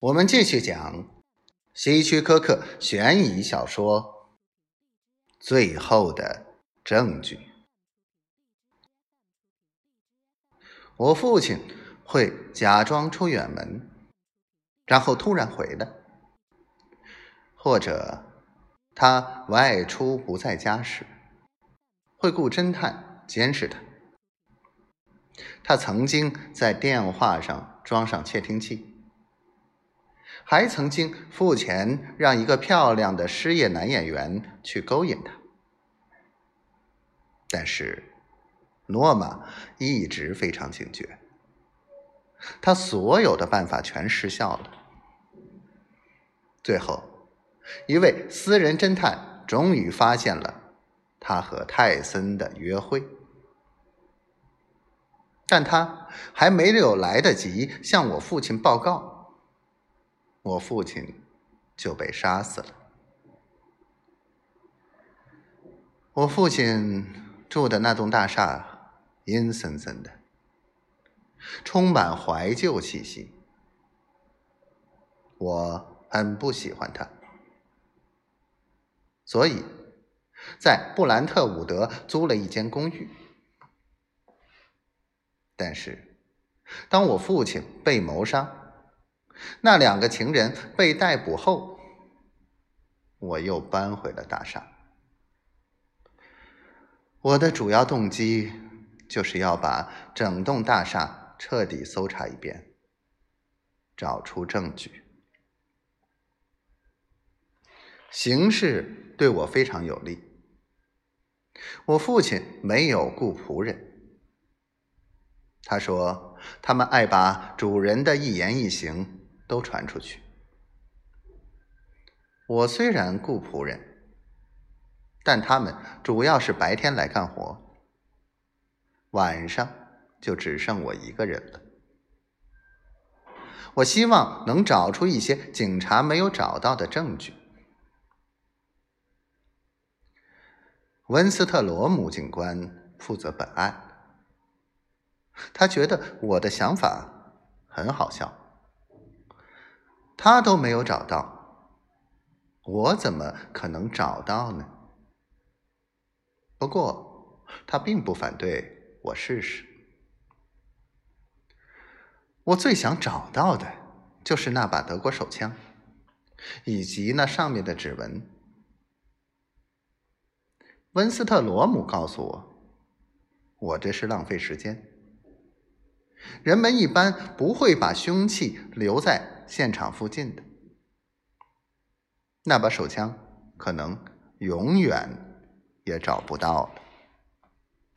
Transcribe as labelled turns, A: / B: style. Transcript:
A: 我们继续讲希区柯克悬疑小说《最后的证据》。我父亲会假装出远门，然后突然回来，或者他外出不在家时，会雇侦探监视他。他曾经在电话上装上窃听器。还曾经付钱让一个漂亮的失业男演员去勾引他，但是诺玛一直非常警觉，他所有的办法全失效了。最后，一位私人侦探终于发现了他和泰森的约会，但他还没有来得及向我父亲报告。我父亲就被杀死了。我父亲住的那栋大厦阴森森的，充满怀旧气息。我很不喜欢他，所以在布兰特伍德租了一间公寓。但是，当我父亲被谋杀，那两个情人被逮捕后，我又搬回了大厦。我的主要动机就是要把整栋大厦彻底搜查一遍，找出证据。形势对我非常有利。我父亲没有雇仆人，他说他们爱把主人的一言一行。都传出去。我虽然雇仆人，但他们主要是白天来干活，晚上就只剩我一个人了。我希望能找出一些警察没有找到的证据。温斯特罗姆警官负责本案，他觉得我的想法很好笑。他都没有找到，我怎么可能找到呢？不过他并不反对我试试。我最想找到的就是那把德国手枪，以及那上面的指纹。温斯特罗姆告诉我，我这是浪费时间。人们一般不会把凶器留在。现场附近的那把手枪，可能永远也找不到了。